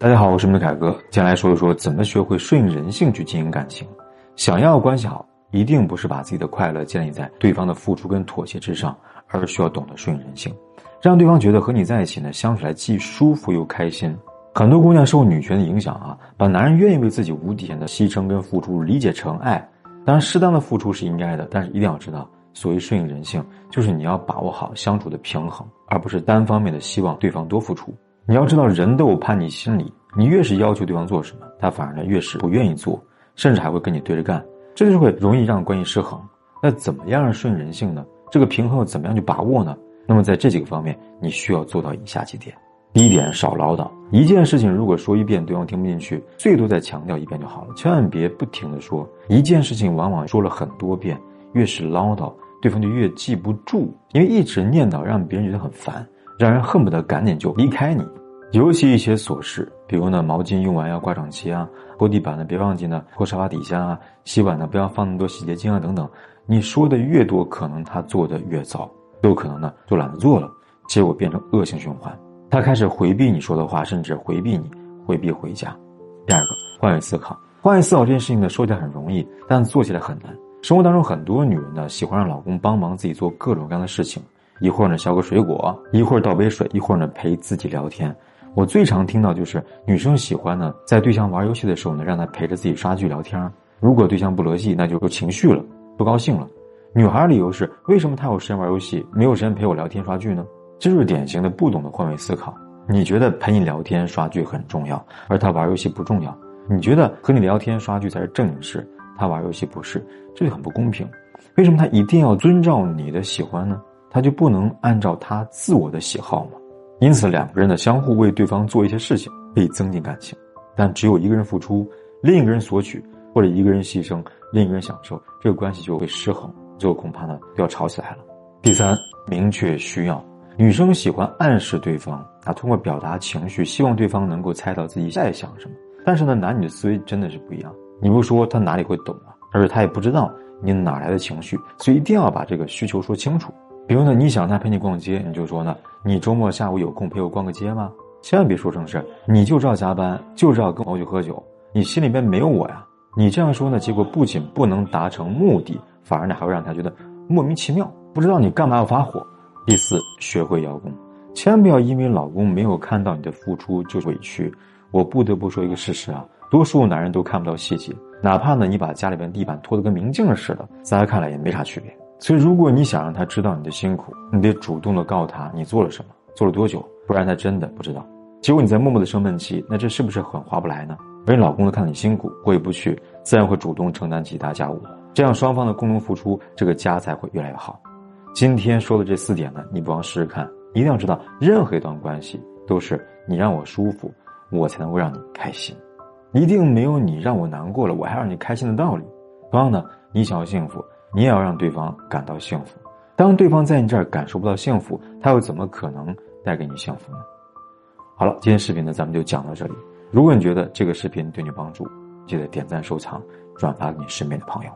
大家好，我是梅凯哥，接下来说一说怎么学会顺应人性去经营感情。想要关系好，一定不是把自己的快乐建立在对方的付出跟妥协之上，而是需要懂得顺应人性，让对方觉得和你在一起呢，相处来既舒服又开心。很多姑娘受女权的影响啊，把男人愿意为自己无底线的牺牲跟付出理解成爱。当然，适当的付出是应该的，但是一定要知道，所谓顺应人性，就是你要把握好相处的平衡，而不是单方面的希望对方多付出。你要知道，人都有叛逆心理，你越是要求对方做什么，他反而呢越是不愿意做，甚至还会跟你对着干，这就是会容易让关系失衡。那怎么样顺人性呢？这个平衡怎么样去把握呢？那么在这几个方面，你需要做到以下几点。第一点，少唠叨。一件事情如果说一遍对方听不进去，最多再强调一遍就好了，千万别不停的说。一件事情往往说了很多遍，越是唠叨，对方就越记不住，因为一直念叨让别人觉得很烦，让人恨不得赶紧就离开你。尤其一些琐事，比如呢，毛巾用完要挂整齐啊，拖地板呢别忘记呢拖沙发底下啊，洗碗呢不要放那么多洗洁精啊等等。你说的越多，可能他做的越糟，有可能呢就懒得做了，结果变成恶性循环。他开始回避你说的话，甚至回避你，回避回家。第二个，换位思考，换位思考这件事情呢，说起来很容易，但做起来很难。生活当中很多女人呢，喜欢让老公帮忙自己做各种各样的事情，一会儿呢削个水果，一会儿倒杯水，一会儿呢陪自己聊天。我最常听到就是女生喜欢呢，在对象玩游戏的时候呢，让他陪着自己刷剧聊天。如果对象不乐戏，那就有情绪了，不高兴了。女孩理由是：为什么他有时间玩游戏，没有时间陪我聊天刷剧呢？这就是典型的不懂得换位思考。你觉得陪你聊天刷剧很重要，而他玩游戏不重要？你觉得和你聊天刷剧才是正经事，他玩游戏不是？这就很不公平。为什么他一定要遵照你的喜欢呢？他就不能按照他自我的喜好吗？因此，两个人的相互为对方做一些事情，可以增进感情。但只有一个人付出，另一个人索取，或者一个人牺牲，另一个人享受，这个关系就会失衡，最后恐怕呢就要吵起来了。第三，明确需要。女生喜欢暗示对方啊，通过表达情绪，希望对方能够猜到自己在想什么。但是呢，男女的思维真的是不一样。你不说，他哪里会懂啊？而且他也不知道你哪来的情绪，所以一定要把这个需求说清楚。比如呢，你想他陪你逛街，你就说呢，你周末下午有空陪我逛个街吗？千万别说成是，你就知道加班，就知道跟我去喝酒，你心里边没有我呀。你这样说呢，结果不仅不能达成目的，反而呢还会让他觉得莫名其妙，不知道你干嘛要发火。第四，学会邀功，千万不要因为老公没有看到你的付出就委屈。我不得不说一个事实啊，多数男人都看不到细节，哪怕呢你把家里边地板拖得跟明镜似的，在他看来也没啥区别。所以，如果你想让他知道你的辛苦，你得主动的告诉他你做了什么，做了多久，不然他真的不知道。结果你在默默的生闷气，那这是不是很划不来呢？而你老公都看到你辛苦，过意不去，自然会主动承担其他家务，这样双方的共同付出，这个家才会越来越好。今天说的这四点呢，你不妨试试看。一定要知道，任何一段关系都是你让我舒服，我才能够让你开心，一定没有你让我难过了，我还让你开心的道理。同样呢，你想要幸福。你也要让对方感到幸福。当对方在你这儿感受不到幸福，他又怎么可能带给你幸福呢？好了，今天视频呢，咱们就讲到这里。如果你觉得这个视频对你帮助，记得点赞、收藏、转发给你身边的朋友。